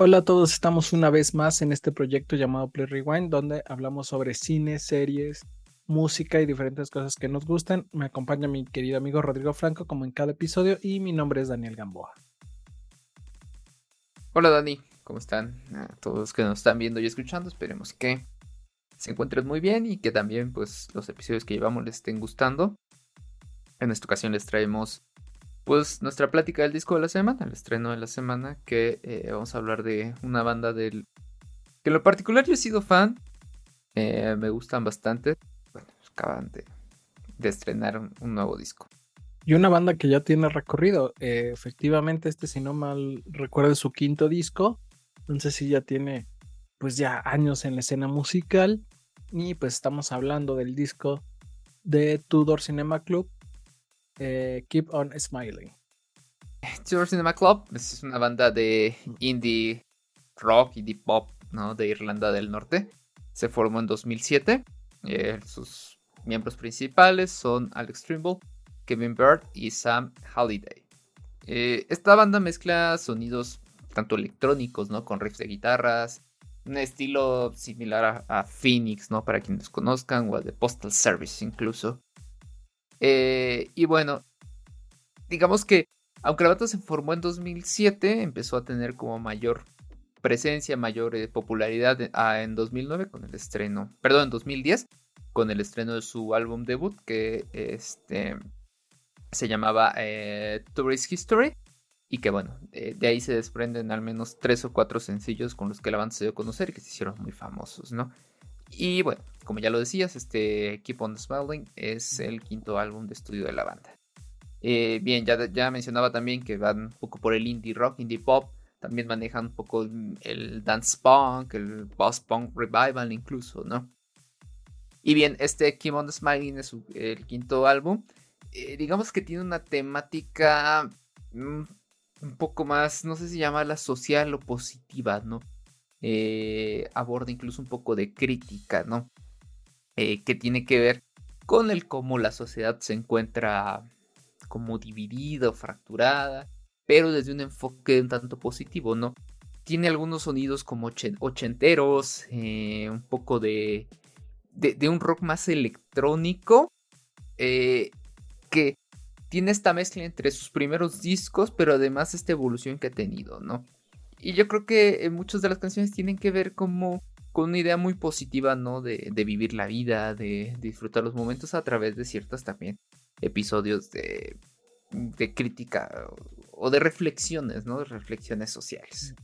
Hola a todos, estamos una vez más en este proyecto llamado Play Rewind, donde hablamos sobre cine, series, música y diferentes cosas que nos gustan. Me acompaña mi querido amigo Rodrigo Franco, como en cada episodio, y mi nombre es Daniel Gamboa. Hola Dani, ¿cómo están? A todos los que nos están viendo y escuchando, esperemos que se encuentren muy bien y que también pues los episodios que llevamos les estén gustando. En esta ocasión les traemos pues nuestra plática del disco de la semana, el estreno de la semana, que eh, vamos a hablar de una banda del... que en lo particular yo he sido fan, eh, me gustan bastante, bueno, acaban de, estrenar un, nuevo disco. Y una banda que ya tiene recorrido, eh, efectivamente este si no mal recuerdo su quinto disco, entonces sí ya tiene pues ya años en la escena musical. Y pues estamos hablando del disco de Tudor Cinema Club eh, Keep on Smiling. Tour Cinema Club es una banda de indie rock, indie pop, ¿no? De Irlanda del Norte. Se formó en 2007. Eh, sus miembros principales son Alex Trimble, Kevin Bird y Sam Halliday. Eh, esta banda mezcla sonidos tanto electrónicos, ¿no? Con riffs de guitarras, un estilo similar a, Phoenix, ¿no? Para quienes conozcan, o a The Postal Service incluso. Eh, y bueno, digamos que aunque la banda se formó en 2007, empezó a tener como mayor presencia, mayor eh, popularidad ah, en 2009 con el estreno, perdón, en 2010 con el estreno de su álbum debut que este, se llamaba eh, Tourist History y que bueno, de ahí se desprenden al menos tres o cuatro sencillos con los que la banda se dio a conocer y que se hicieron muy famosos, ¿no? Y bueno, como ya lo decías, este Keep on Smiling es el quinto álbum de estudio de la banda. Eh, bien, ya, ya mencionaba también que van un poco por el indie rock, indie pop. También manejan un poco el dance punk, el post punk revival incluso, ¿no? Y bien, este Keep on Smiling es el quinto álbum. Eh, digamos que tiene una temática mm, un poco más, no sé si llamarla social o positiva, ¿no? Eh, aborda incluso un poco de crítica, ¿no? Eh, que tiene que ver con el cómo la sociedad se encuentra como dividida o fracturada, pero desde un enfoque un tanto positivo, ¿no? Tiene algunos sonidos como ochenteros, eh, un poco de, de, un rock más electrónico, que tiene esta mezcla entre sus primeros discos, pero además esta evolución que ha tenido, ¿no? Y yo creo que eh, muchas de las canciones tienen que ver como con una idea muy positiva, ¿no? De, vivir la vida, de, disfrutar los momentos a través de ciertos también episodios de, de crítica o de reflexiones, ¿no? De reflexiones sociales.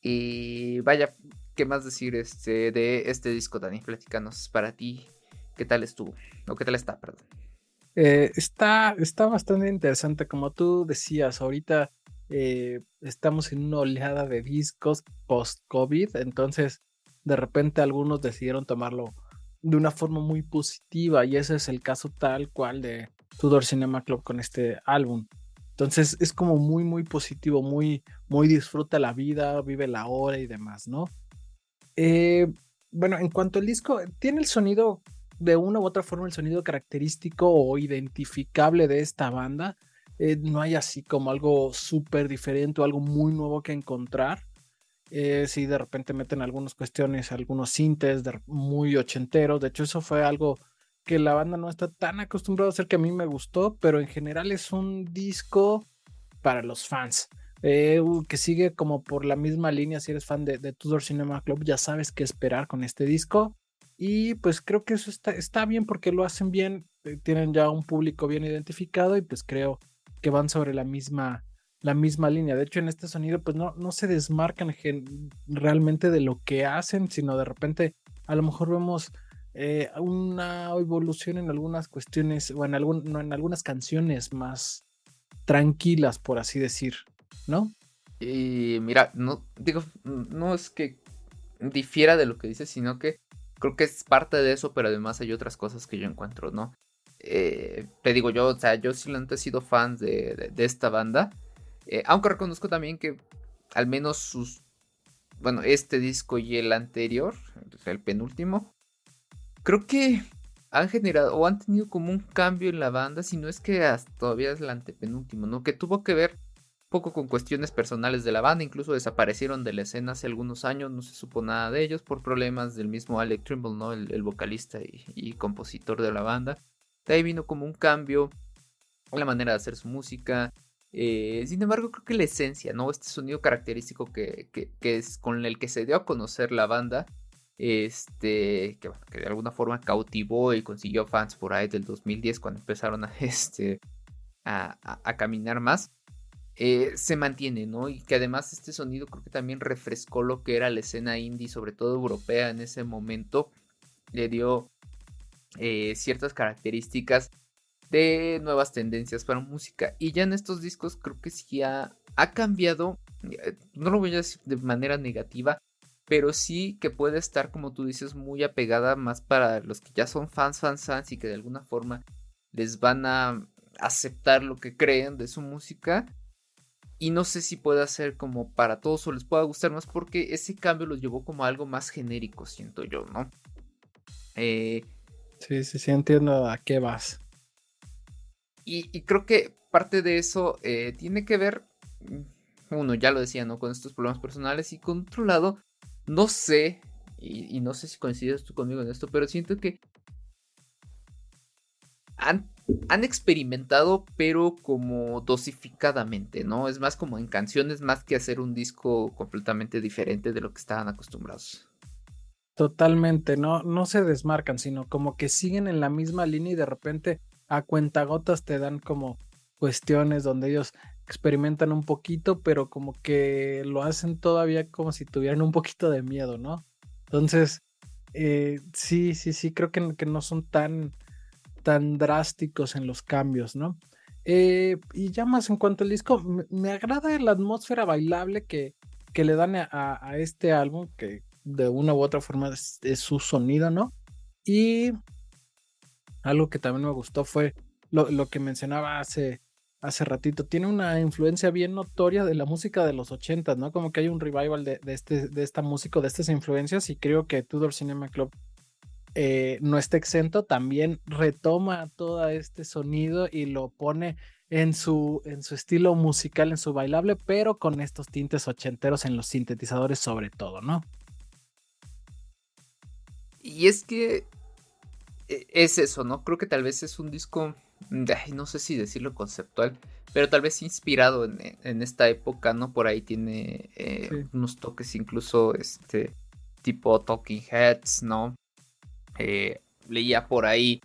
Y vaya, ¿qué más decir este, de este disco, Dani? Platícanos para ti, ¿qué tal estuvo? O qué tal está, perdón. Eh, está, está bastante interesante, como tú decías, ahorita eh, estamos en una oleada de discos post-COVID, entonces de repente algunos decidieron tomarlo de una forma muy positiva y ese es el caso tal cual de Tudor Cinema Club con este álbum. Entonces es como muy, muy positivo, muy, muy disfruta la vida, vive la hora y demás, ¿no? Eh, bueno, en cuanto al disco, tiene el sonido, de una u otra forma, el sonido característico o identificable de esta banda. Eh, no hay así como algo súper diferente o algo muy nuevo que encontrar. Eh, si de repente meten algunas cuestiones, algunos sintes muy ochenteros. De hecho, eso fue algo que la banda no está tan acostumbrada a hacer que a mí me gustó, pero en general es un disco para los fans. Eh, que sigue como por la misma línea. Si eres fan de, Tudor Cinema Club, ya sabes qué esperar con este disco. Y pues creo que eso está, está bien porque lo hacen bien. tienen ya un público bien identificado y pues creo que van sobre la misma, la misma línea. De hecho, en este sonido, pues no, no se desmarcan realmente de lo que hacen, sino de repente a lo mejor vemos eh, una evolución en algunas cuestiones, o en, algún, en algunas canciones más tranquilas, por así decir, ¿no? Y mira, no digo, no es que difiera de lo que dices, sino que creo que es parte de eso, pero además hay otras cosas que yo encuentro, ¿no? Eh, te digo yo, o sea, yo sí he sido fan de, esta banda. Eh, aunque reconozco también que al menos sus, bueno, este disco y el anterior, el penúltimo, creo que han generado o han tenido como un cambio en la banda, si no es que hasta todavía es el antepenúltimo, ¿no? Que tuvo que ver poco con cuestiones personales de la banda, incluso desaparecieron de la escena hace algunos años, no se supo nada de ellos por problemas del mismo Alec Trimble, ¿no? El, vocalista y, compositor de la banda. De ahí vino como un cambio en la manera de hacer su música. Eh, sin embargo, creo que la esencia, ¿no? Este sonido característico que, es con el que se dio a conocer la banda, este, que, que de alguna forma cautivó y consiguió fans por ahí del 2010 cuando empezaron a, este, a caminar más eh, se mantiene, ¿no? Y que además este sonido creo que también refrescó lo que era la escena indie, sobre todo europea en ese momento. Le dio eh, ciertas características de nuevas tendencias para música. Y ya en estos discos creo que sí ha, ha cambiado, eh, no lo voy a decir de manera negativa, pero sí que puede estar, como tú dices, muy apegada más para los que ya son fans, fans, fans y que de alguna forma les van a aceptar lo que creen de su música y no sé si pueda ser como para todos o les pueda gustar más porque ese cambio los llevó como algo más genérico, siento yo, ¿no? Eh, sí, sí, sí, entiendo a qué vas. Y, creo que parte de eso eh, tiene que ver, uno, ya lo decía, ¿no? Con estos problemas personales y con otro lado, no sé, y, y no sé si coincides tú conmigo en esto, pero siento que han han experimentado, pero como dosificadamente, ¿no? Es más como en canciones, más que hacer un disco completamente diferente de lo que estaban acostumbrados. Totalmente, no, no se desmarcan, sino como que siguen en la misma línea y de repente a cuentagotas te dan como cuestiones donde ellos experimentan un poquito, pero como que lo hacen todavía como si tuvieran un poquito de miedo, ¿no? Entonces, eh, sí, sí, sí, creo que, que no son tan tan drásticos en los cambios, ¿no? Eh, y ya más en cuanto al disco, me, agrada la atmósfera bailable que, que le dan a, este álbum, que de una u otra forma es, su sonido, ¿no? Y algo que también me gustó fue lo, que mencionaba hace, hace ratito. Tiene una influencia bien notoria de la música de los 80, ¿no? Como que hay un revival de, este, de esta música, de estas influencias, y creo que Tudor Cinema Club eh, no está exento, también retoma todo este sonido y lo pone en su, en su estilo musical, en su bailable, pero con estos tintes ochenteros en los sintetizadores sobre todo, ¿no? Y es que e, es eso, ¿no? Creo que tal vez es un disco, no sé si decirlo conceptual, pero tal vez inspirado en, esta época, ¿no? Por ahí tiene eh, unos toques incluso, este, tipo Talking Heads, ¿no? Eh, leía por ahí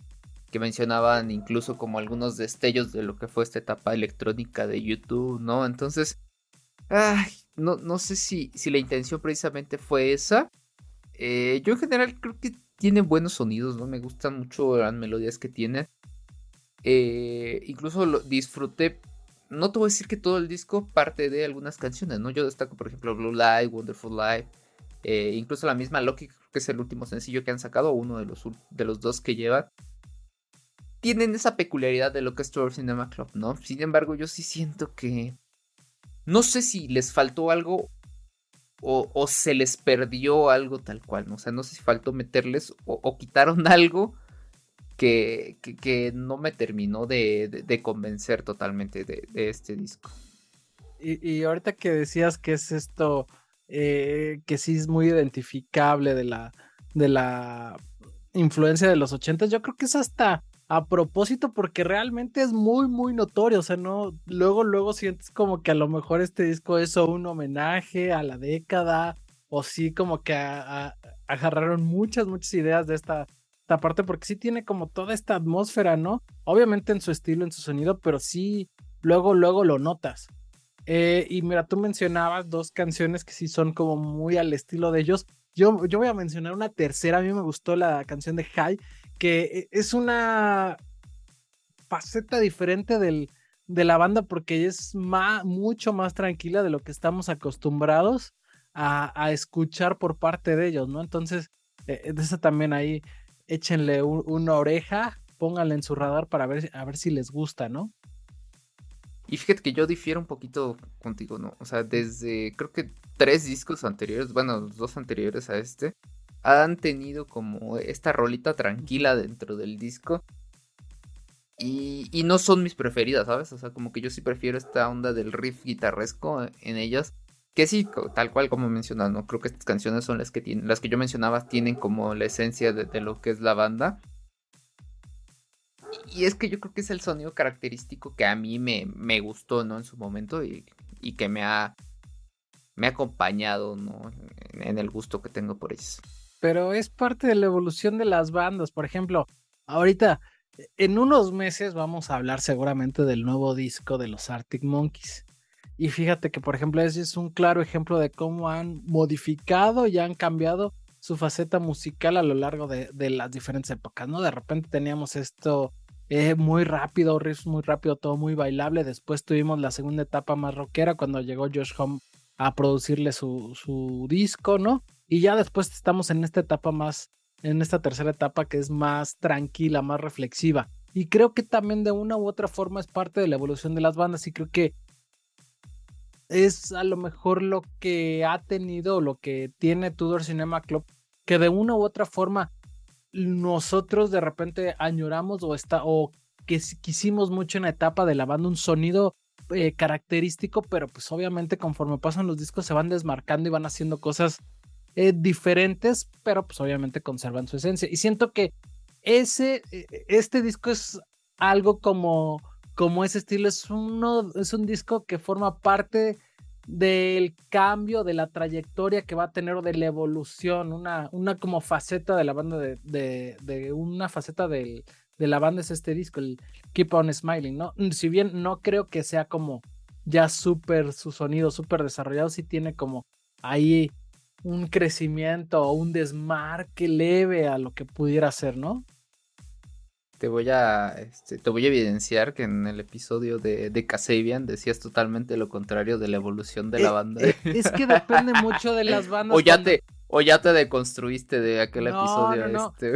que mencionaban incluso como algunos destellos de lo que fue esta etapa electrónica de YouTube, ¿no? Entonces, no, no sé si, si la intención precisamente fue esa. Eh, yo en general creo que tiene buenos sonidos, ¿no? Me gustan mucho las melodías que tiene. Eh, incluso lo disfruté. No te voy a decir que todo el disco parte de algunas canciones, ¿no? Yo destaco, por ejemplo, Blue Light, Wonderful Life. incluso la misma Loki que es el último sencillo que han sacado, uno de los, de los dos que llevan, tienen esa peculiaridad de lo que es Tour Cinema Club, ¿no? Sin embargo, yo sí siento que. No sé si les faltó algo o, se les perdió algo tal cual, ¿no? O sea, no sé si faltó meterles o, quitaron algo que, que, no me terminó de, convencer totalmente de, este disco. Y, y, ahorita que decías que es esto eh, que sí es muy identificable de la, de la influencia de los ochentas. Yo creo que es hasta a propósito porque realmente es muy, muy notorio. O sea, no, luego, luego sientes como que a lo mejor este disco es un homenaje a la década o sí como que agarraron muchas, muchas ideas de esta, esta parte porque sí tiene como toda esta atmósfera, ¿no? Obviamente en su estilo, en su sonido, pero sí, luego, luego lo notas. Eh, y mira, tú mencionabas dos canciones que sí son como muy al estilo de ellos. Yo, yo voy a mencionar una tercera. A mí me gustó la canción de High, que eh, es una faceta diferente del, de la banda porque es mucho más tranquila de lo que estamos acostumbrados a, escuchar por parte de ellos, ¿no? Entonces, eh, de esa también ahí échenle una oreja, pónganle en su radar para ver, a ver si les gusta, ¿no? Y fíjate que yo difiero un poquito contigo, ¿no? O sea, desde creo que tres discos anteriores, bueno, dos anteriores a este, han tenido como esta rolita tranquila dentro del disco. Y, no son mis preferidas, ¿sabes? O sea, como que yo sí prefiero esta onda del riff guitarresco en ellas. Que sí, tal cual como mencionas, ¿no? Creo que estas canciones son las que tienen, las que yo mencionaba tienen como la esencia de, lo que es la banda. Y es que yo creo que es el sonido característico que a mí me, me gustó, ¿no? En su momento y, y que me ha, me ha acompañado, ¿no? En, el gusto que tengo por ellos. Pero es parte de la evolución de las bandas. Por ejemplo, ahorita, en unos meses vamos a hablar seguramente del nuevo disco de los Arctic Monkeys. Y fíjate que, por ejemplo, ese es un claro ejemplo de cómo han modificado y han cambiado su faceta musical a lo largo de, las diferentes épocas, ¿no? De repente teníamos esto eh, muy rápido, riffs muy rápido, todo muy bailable. Después tuvimos la segunda etapa más rockera cuando llegó Josh Home a producirle su, su disco, ¿no? Y ya después estamos en esta etapa más, en esta tercera etapa que es más tranquila, más reflexiva. Y creo que también de una u otra forma es parte de la evolución de las bandas y creo que es a lo mejor lo que ha tenido, lo que tiene Tudor Cinema Club, que de una u otra forma nosotros de repente añoramos o, está, o que quisimos mucho en la etapa de la banda un sonido eh, característico, pero pues obviamente conforme pasan los discos se van desmarcando y van haciendo cosas eh, diferentes, pero pues obviamente conservan su esencia. Y siento que ese, e, e, este disco es algo como, como ese estilo, es, uno, es un disco que forma parte del cambio, de la trayectoria que va a tener o de la evolución, una, una como faceta de la banda, de, de, una faceta de la banda es este disco, el Keep On Smiling, ¿no? Si bien no creo que sea como ya súper, su sonido súper desarrollado, sí tiene como ahí un crecimiento o un desmarque leve a lo que pudiera ser, ¿no? Te voy a, este, te voy a evidenciar que en el episodio de, de Kasabian decías totalmente lo contrario de la evolución de la eh, banda. Eh, es que depende mucho de las bandas. O ya te, o ya te deconstruiste de aquel episodio. No, este.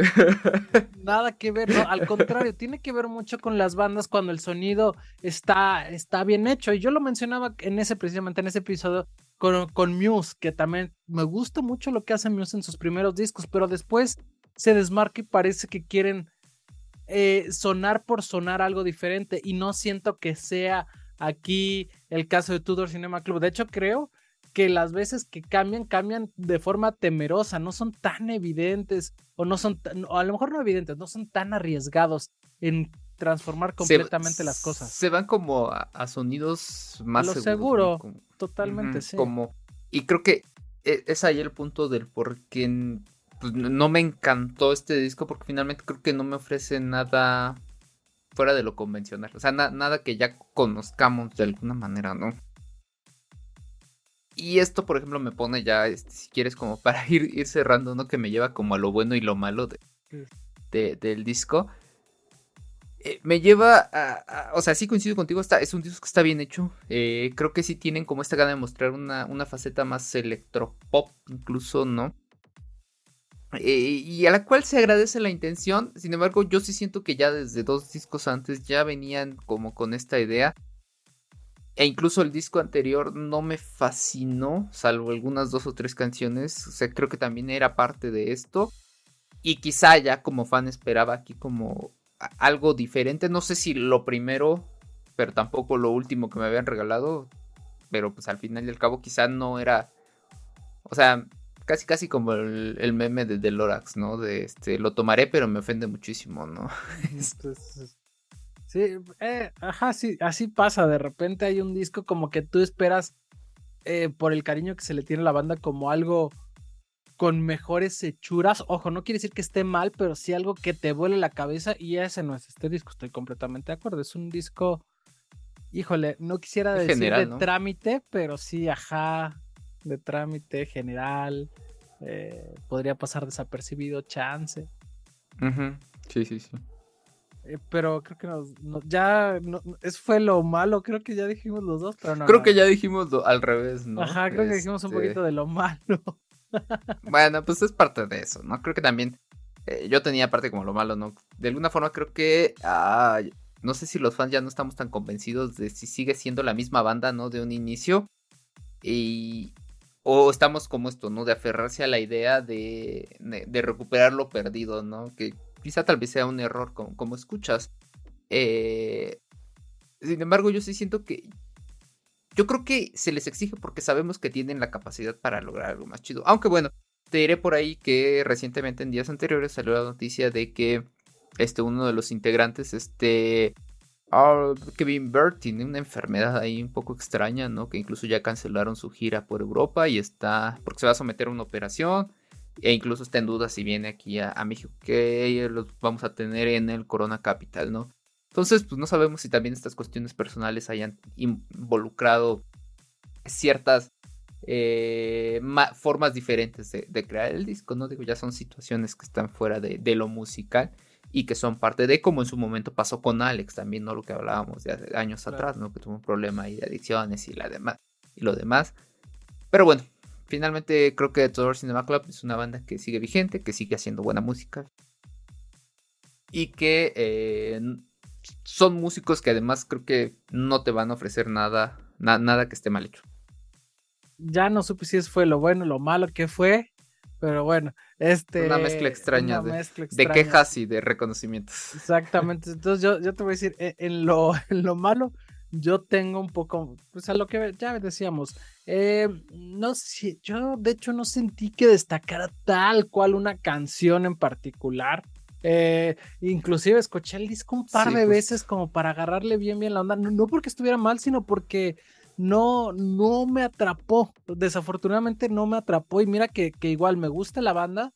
Nada que ver, no, al contrario, tiene que ver mucho con las bandas cuando el sonido está, está bien hecho. Y yo lo mencionaba en ese, precisamente en ese episodio con, Muse, que también me gusta mucho lo que hace Muse en sus primeros discos, pero después se desmarca y parece que quieren eh, sonar por sonar algo diferente. Y no siento que sea aquí el caso de Tudor Cinema Club. De hecho, creo que las veces que cambian, cambian de forma temerosa, no son tan evidentes, o no son, o a lo mejor no evidentes, no son tan arriesgados en transformar completamente las cosas. Se van como a, sonidos más Lo seguro, totalmente, sí. Como, y creo que e, es ahí el punto del por qué pues, no me encantó este disco, porque finalmente creo que no me ofrece nada fuera de lo convencional. O sea, nada que ya conozcamos de alguna manera, ¿no? Y esto, por ejemplo, me pone ya, este, si quieres, como para ir, ir cerrando, ¿no? Que me lleva como a lo bueno y lo malo de, del disco. Eh, me lleva a, O sea, sí coincido contigo, está, es un disco que está bien hecho. Eh, creo que sí tienen como esta gana de mostrar una, una faceta más electropop, incluso, ¿no? Eh, y a la cual se agradece la intención. Sin embargo, yo sí siento que ya desde dos discos antes ya venían como con esta idea. E incluso el disco anterior no me fascinó, salvo algunas dos o tres canciones. O sea, creo que también era parte de esto. Y quizá ya como fan esperaba aquí como algo diferente. No sé si lo primero, pero tampoco lo último que me habían regalado. Pero pues al final y al cabo quizá no era... O sea, casi casi como el, meme de, de, Lorax, ¿no? De este, lo tomaré pero me ofende muchísimo, ¿no? Sí, eh, ajá, sí, así pasa. De repente hay un disco como que tú esperas eh, por el cariño que se le tiene a la banda como algo con mejores hechuras. Ojo, no quiere decir que esté mal, pero sí algo que te vuele la cabeza y ese no es este disco. Estoy completamente de acuerdo. Es un disco, híjole, no quisiera decir de trámite, pero sí, ajá, de trámite general. Eh, podría pasar desapercibido, chance. Sí, sí, sí. Eh, pero creo que nos, ya eso fue lo malo, creo que ya dijimos los dos, pero no. Creo que ya dijimos al revés, ¿no? Ajá, creo que dijimos un este poquito de lo malo. Bueno, pues es parte de eso, ¿no? Creo que también eh, yo tenía parte como lo malo, ¿no? De alguna forma creo que no sé si los fans ya no estamos tan convencidos de si sigue siendo la misma banda, ¿no? De un inicio. Y, o estamos como esto, ¿no? De aferrarse a la idea de, de recuperar lo perdido, ¿no? Que quizá tal vez sea un error como, escuchas. Eh, sin embargo, yo sí siento que. Yo creo que se les exige porque sabemos que tienen la capacidad para lograr algo más chido. Aunque bueno, te diré por ahí que recientemente en días anteriores salió la noticia de que este, uno de los integrantes, este. Ah, Kevin Bird tiene una enfermedad ahí un poco extraña, ¿no? Que incluso ya cancelaron su gira por Europa y está. porque se va a someter a una operación. E incluso está en duda si viene aquí a, México, que los vamos a tener en el Corona Capital, ¿no? Entonces, pues no sabemos si también estas cuestiones personales hayan involucrado ciertas eh, formas diferentes de, crear el disco, ¿no? Digo, ya son situaciones que están fuera de, lo musical y que son parte de como en su momento pasó con Alex, también, ¿no? Lo que hablábamos de años atrás, ¿no? Que tuvo un problema ahí de adicciones y, la demás, y lo demás. Pero bueno, finalmente creo que Tour Cinema Club es una banda que sigue vigente, que sigue haciendo buena música. Y que eh, son músicos que además creo que no te van a ofrecer nada, nada que esté mal hecho. Ya no supe si eso fue lo bueno, lo malo que fue, pero bueno, este... Una mezcla extraña, de, quejas y de reconocimientos. Exactamente, entonces yo, yo te voy a decir, e, en lo, en lo malo, yo tengo un poco, pues a lo que ya decíamos, eh, no sé, yo de hecho no sentí que destacara tal cual una canción en particular. Eh, inclusive escuché el disco un par de veces como para agarrarle bien bien la onda, no, porque estuviera mal, sino porque no, no me atrapó, desafortunadamente no me atrapó y mira que, que igual me gusta la banda,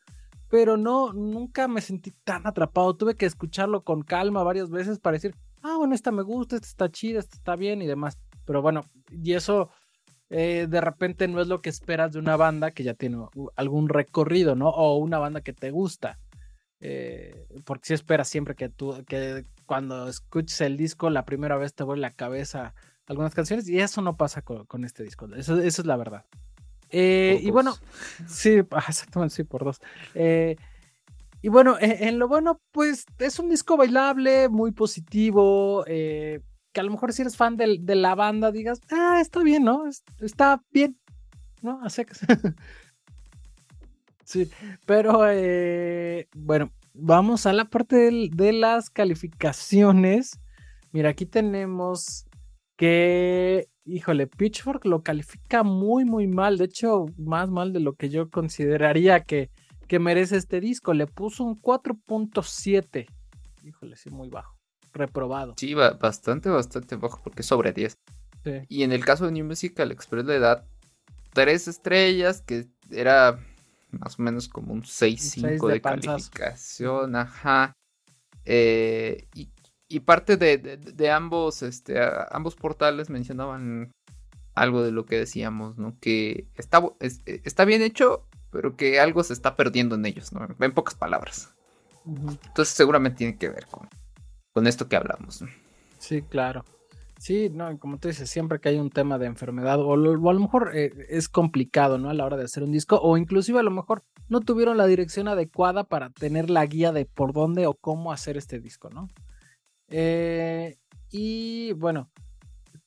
pero no, nunca me sentí tan atrapado, tuve que escucharlo con calma varias veces para decir, ah, bueno, esta me gusta, esta está chida, esta está bien y demás, pero bueno, y eso eh, de repente no es lo que esperas de una banda que ya tiene algún recorrido, ¿no? O una banda que te gusta. Eh, porque si esperas siempre que tú, que cuando escuches el disco la primera vez te vuelve la cabeza algunas canciones y eso no pasa con, este disco, eso, es la verdad. Eh, y bueno, sí, exactamente, sí, por dos. y bueno, en, en, lo bueno, pues es un disco bailable, muy positivo, que a lo mejor si eres fan de, de la banda digas, ah, está bien, ¿no? Está bien, ¿no? Así que... sí, pero eh, bueno, vamos a la parte de, las calificaciones. Mira, aquí tenemos que, híjole, Pitchfork lo califica muy, muy mal. De hecho, más mal de lo que yo consideraría que, que merece este disco. Le puso un 4.7. Híjole, sí, muy bajo reprobado. Sí, bastante, bastante bajo, porque sobre 10. Y en el caso de New Musical Express le da 3 estrellas, que era más o menos como un 6-5 de, calificación, ajá. Eh, y, parte de, ambos, este, ambos portales mencionaban algo de lo que decíamos, ¿no? Que está, está bien hecho, pero que algo se está perdiendo en ellos, ¿no? En pocas palabras. Entonces seguramente tiene que ver con, con esto que hablamos. Sí, claro. Sí, no, como tú dices, siempre que hay un tema de enfermedad, o, a lo mejor eh, es complicado, ¿no? A la hora de hacer un disco, o inclusive a lo mejor no tuvieron la dirección adecuada para tener la guía de por dónde o cómo hacer este disco, ¿no? Eh, y bueno,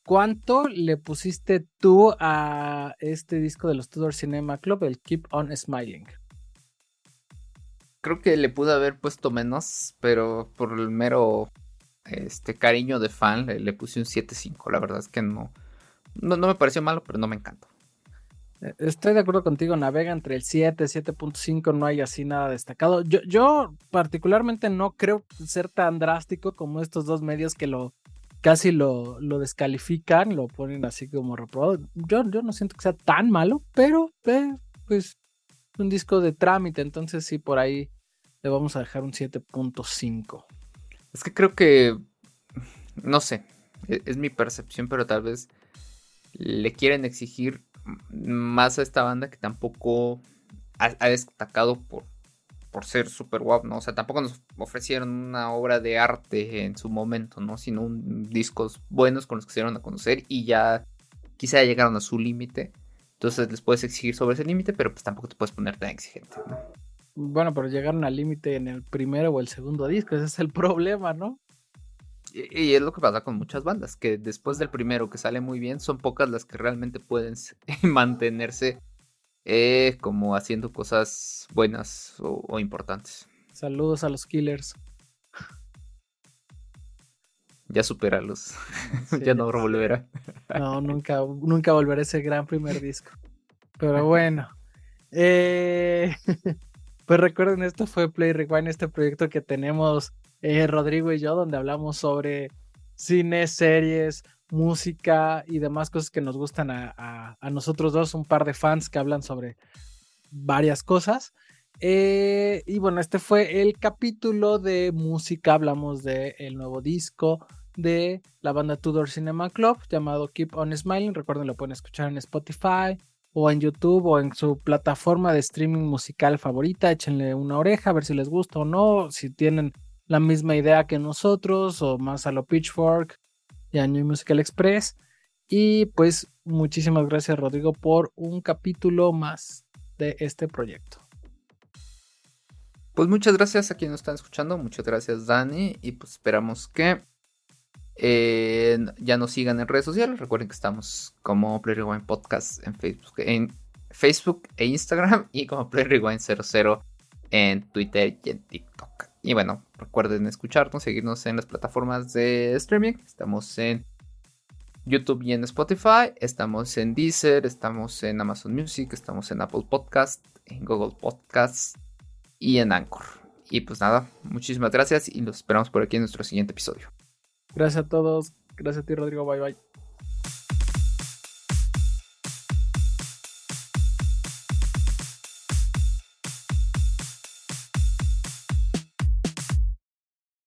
¿cuánto le pusiste tú a este disco de los Tudor Cinema Club, el Keep on Smiling? Creo que le pude haber puesto menos, pero por el mero este cariño de fan, le, puse un 7.5. La verdad es que no, no, me pareció malo, pero no me encantó. Eh, estoy de acuerdo contigo, navega entre el 7, 7.5, no hay así nada destacado. Yo, yo particularmente no creo ser tan drástico como estos dos medios que lo casi lo, lo descalifican, lo ponen así como reprobado. Yo, yo no siento que sea tan malo, pero eh, pues un disco de trámite, entonces sí, por ahí le vamos a dejar un 7.5. Es que creo que, no sé, e-, es, mi percepción, pero tal vez le quieren exigir más a esta banda que tampoco ha, destacado por, por ser super guap, ¿no? O sea, tampoco nos ofrecieron una obra de arte en su momento, ¿no? Sino un, discos buenos con los que se dieron a conocer y ya quizá llegaron a su límite. Entonces les puedes exigir sobre ese límite, pero pues tampoco te puedes poner tan exigente, ¿no? Bueno, pero llegaron al límite en el primero o el segundo disco, ese es el problema, ¿no? Y, es lo que pasa con muchas bandas, que después del primero que sale muy bien, son pocas las que realmente pueden mantenerse eh, como haciendo cosas buenas o, importantes. Saludos a los killers. ya supéralos. ya no volverá. no, nunca, nunca volverá ese gran primer disco. Pero bueno. Eh, pues recuerden, esto fue Play Rewind, este proyecto que tenemos eh, Rodrigo y yo, donde hablamos sobre cine, series, música y demás cosas que nos gustan a, nosotros dos, un par de fans que hablan sobre varias cosas. Eh, y bueno, este fue el capítulo de música, hablamos del el nuevo disco de la banda Tudor Cinema Club llamado Keep On Smiling. Recuerden, lo pueden escuchar en Spotify o en YouTube o en su plataforma de streaming musical favorita. Échenle una oreja a ver si les gusta o no. Si tienen la misma idea que nosotros o más a lo Pitchfork y a New Musical Express. Y pues muchísimas gracias Rodrigo por un capítulo más de este proyecto. Pues muchas gracias a quienes nos están escuchando, muchas gracias Dani y pues esperamos que eh, ya nos sigan en redes sociales. Recuerden que estamos como Play Rewind Podcast en Facebook, en Facebook e Instagram y como Play Rewind 00 en Twitter y en TikTok. Y bueno, recuerden escucharnos, seguirnos en las plataformas de streaming. Estamos en YouTube y en Spotify. Estamos en Deezer, estamos en Amazon Music, estamos en Apple Podcast, en Google Podcast y en Anchor. Y pues nada, muchísimas gracias y los esperamos por aquí en nuestro siguiente episodio. Gracias a todos. Gracias a ti, Rodrigo. Bye bye.